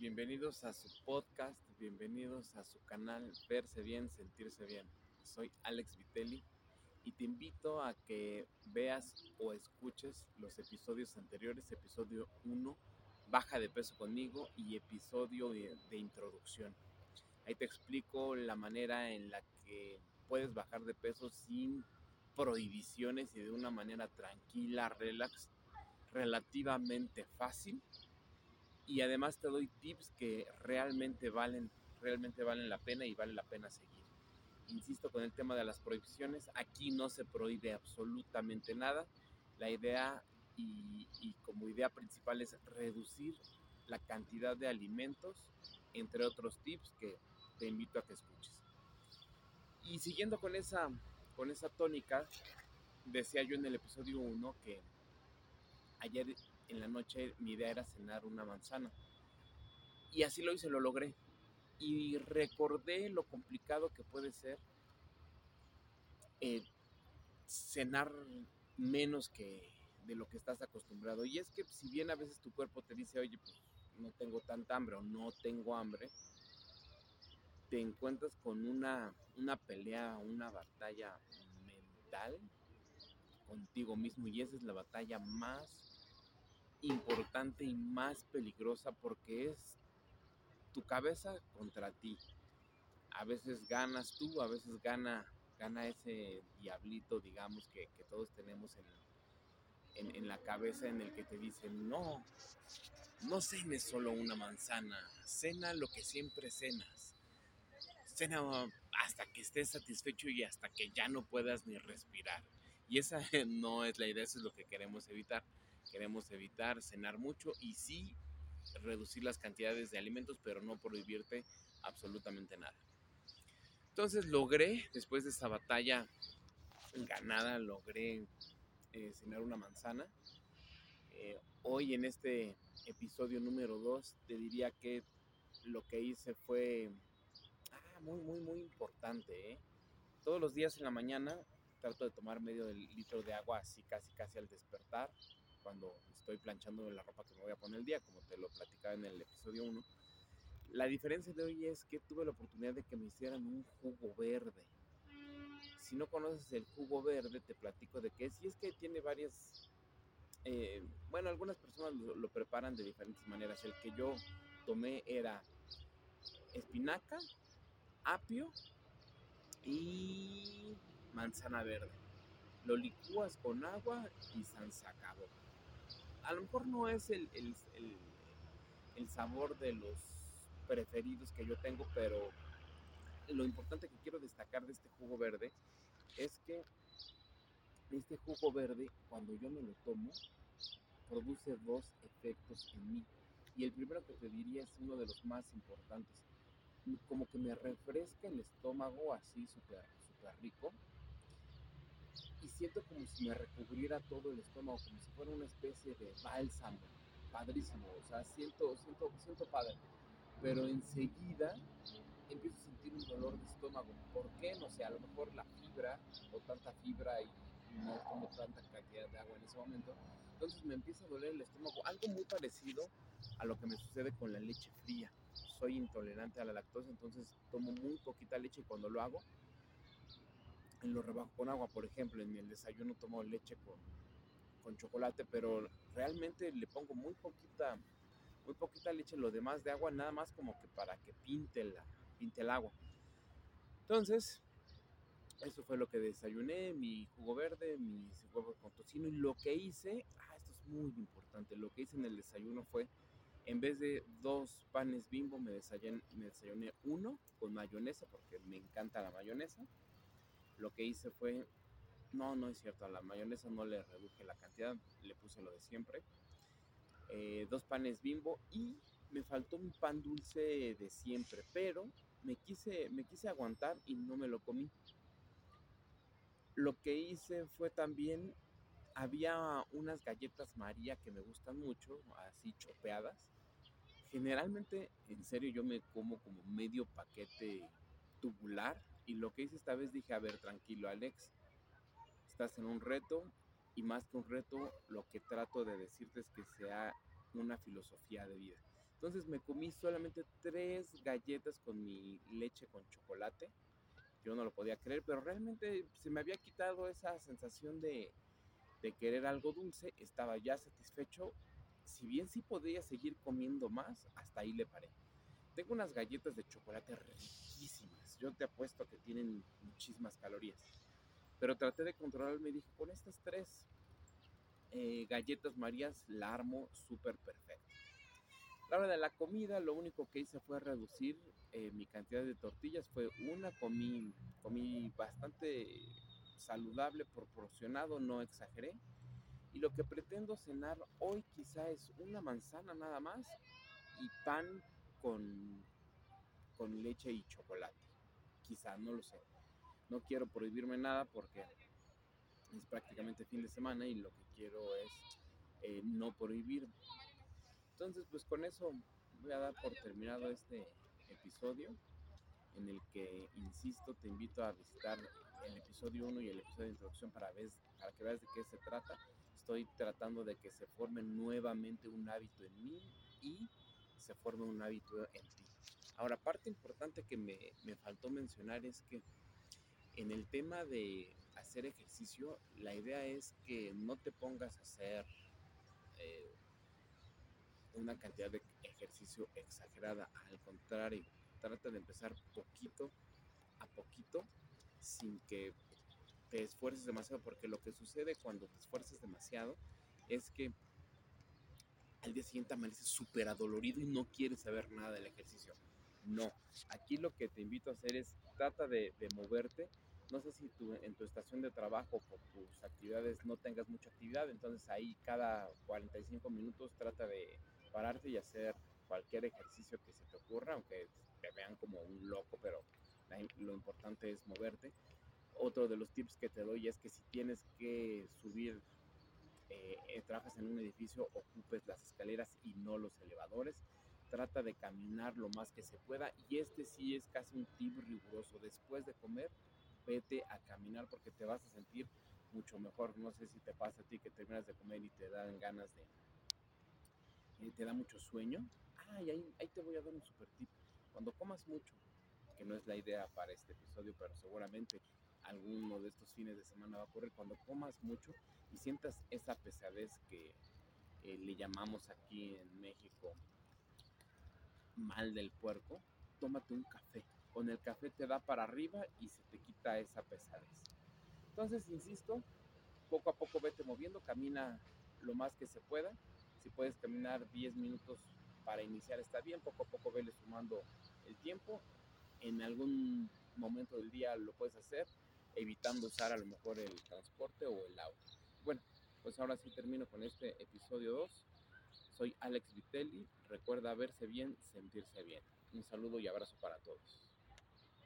bienvenidos a su podcast, bienvenidos a su canal Verse Bien, Sentirse Bien. Soy Alex Vitelli y te invito a que veas o escuches los episodios anteriores, episodio 1, Baja de peso conmigo y episodio de, introducción. Ahí te explico la manera en la que puedes bajar de peso sin prohibiciones y de una manera tranquila, relax, relativamente fácil y además te doy tips que realmente valen, realmente valen la pena y vale la pena seguir. Insisto con el tema de las prohibiciones, aquí no se prohíbe absolutamente nada. La idea y, y como idea principal es reducir la cantidad de alimentos, entre otros tips que te invito a que escuches. Y siguiendo con esa, con esa tónica, decía yo en el episodio 1 que ayer en la noche mi idea era cenar una manzana. Y así lo hice, lo logré. Y recordé lo complicado que puede ser eh, cenar menos que de lo que estás acostumbrado. Y es que si bien a veces tu cuerpo te dice, oye, pues no tengo tanta hambre o no tengo hambre, te encuentras con una, una pelea, una batalla mental contigo mismo y esa es la batalla más importante y más peligrosa porque es tu cabeza contra ti. A veces ganas tú, a veces gana, gana ese diablito, digamos, que, todos tenemos en, en, en, la cabeza en el que te dicen, no, no cenes solo una manzana, cena lo que siempre cenas. Cena hasta que estés satisfecho y hasta que ya no puedas ni respirar. Y esa no es la idea, eso es lo que queremos evitar. Queremos evitar cenar mucho y sí reducir las cantidades de alimentos, pero no prohibirte absolutamente nada. Entonces logré, después de esta batalla ganada, logré eh, cenar una manzana. Eh, hoy en este episodio número 2 te diría que lo que hice fue ah, muy, muy, muy importante. ¿eh? Todos los días en la mañana trato de tomar medio litro de agua así casi casi al despertar cuando estoy planchando la ropa que me voy a poner el día, como te lo platicaba en el episodio 1. La diferencia de hoy es que tuve la oportunidad de que me hicieran un jugo verde. Si no conoces el jugo verde, te platico de qué es. Y es que tiene varias... Eh, bueno, algunas personas lo, lo preparan de diferentes maneras. El que yo tomé era espinaca, apio y manzana verde. Lo licúas con agua y acabó a lo mejor no es el, sabor de los preferidos que yo tengo, pero lo importante que quiero destacar de este jugo verde es que este jugo verde, cuando yo me lo tomo, produce dos efectos en mí. Y el primero que te diría es uno de los más importantes. Como que me refresca el estómago así súper rico siento como si me recubriera todo el estómago, como si fuera una especie de bálsamo, padrísimo, o sea, siento, siento, siento padre, pero enseguida empiezo a sentir un dolor de estómago, ¿por qué? No sé, a lo mejor la fibra o tanta fibra y no tomo tanta cantidad de agua en ese momento, entonces me empieza a doler el estómago, algo muy parecido a lo que me sucede con la leche fría. Soy intolerante a la lactosa, entonces tomo muy poquita leche y cuando lo hago lo rebajo con agua, por ejemplo, en el desayuno tomo leche con, con chocolate, pero realmente le pongo muy poquita, muy poquita leche, lo demás de agua, nada más como que para que pinte, la, pinte el agua. Entonces, eso fue lo que desayuné, mi jugo verde, mi huevo con tocino, y lo que hice, ah, esto es muy importante, lo que hice en el desayuno fue, en vez de dos panes bimbo, me desayuné, me desayuné uno con mayonesa, porque me encanta la mayonesa, lo que hice fue, no, no es cierto, a la mayonesa no le reduje la cantidad, le puse lo de siempre. Eh, dos panes bimbo y me faltó un pan dulce de siempre, pero me quise, me quise aguantar y no me lo comí. Lo que hice fue también, había unas galletas María que me gustan mucho, así chopeadas. Generalmente, en serio, yo me como como medio paquete tubular y lo que hice esta vez dije, a ver, tranquilo Alex, estás en un reto y más que un reto, lo que trato de decirte es que sea una filosofía de vida. Entonces me comí solamente tres galletas con mi leche con chocolate. Yo no lo podía creer, pero realmente se me había quitado esa sensación de, de querer algo dulce. Estaba ya satisfecho. Si bien sí podía seguir comiendo más, hasta ahí le paré. Tengo unas galletas de chocolate riquísimas. Yo te apuesto que tienen muchísimas calorías. Pero traté de controlarme y dije, con estas tres eh, galletas Marías la armo súper perfecto la hora de la comida, lo único que hice fue reducir eh, mi cantidad de tortillas. Fue una, comí, comí bastante saludable, proporcionado, no exageré. Y lo que pretendo cenar hoy quizá es una manzana nada más y pan con, con leche y chocolate. Quizá, no lo sé. No quiero prohibirme nada porque es prácticamente fin de semana y lo que quiero es eh, no prohibir entonces, pues con eso voy a dar por terminado este episodio en el que, insisto, te invito a visitar el episodio 1 y el episodio de introducción para, ver, para que veas de qué se trata. Estoy tratando de que se forme nuevamente un hábito en mí y se forme un hábito en ti. Ahora, parte importante que me, me faltó mencionar es que en el tema de hacer ejercicio, la idea es que no te pongas a hacer eh, una cantidad de ejercicio exagerada. Al contrario, trata de empezar poquito a poquito sin que te esfuerces demasiado, porque lo que sucede cuando te esfuerzas demasiado es que al día siguiente amaneces súper adolorido y no quieres saber nada del ejercicio. No, aquí lo que te invito a hacer es trata de, de moverte. No sé si tú, en tu estación de trabajo por tus actividades no tengas mucha actividad, entonces ahí cada 45 minutos trata de pararte y hacer cualquier ejercicio que se te ocurra, aunque te vean como un loco, pero lo importante es moverte. Otro de los tips que te doy es que si tienes que subir, eh, eh, trabajas en un edificio, ocupes las escaleras y no los elevadores. Trata de caminar lo más que se pueda y este sí es casi un tip riguroso. Después de comer, vete a caminar porque te vas a sentir mucho mejor. No sé si te pasa a ti que terminas de comer y te dan ganas de, te da mucho sueño, ah, y ahí, ahí te voy a dar un super tip. Cuando comas mucho, que no es la idea para este episodio, pero seguramente alguno de estos fines de semana va a ocurrir, cuando comas mucho y sientas esa pesadez que le llamamos aquí en México mal del puerco, tómate un café. Con el café te da para arriba y se te quita esa pesadez. Entonces, insisto, poco a poco vete moviendo, camina lo más que se pueda si puedes caminar 10 minutos para iniciar está bien, poco a poco vele sumando el tiempo. En algún momento del día lo puedes hacer, evitando usar a lo mejor el transporte o el auto. Bueno, pues ahora sí termino con este episodio 2. Soy Alex Vitelli. Recuerda verse bien, sentirse bien. Un saludo y abrazo para todos.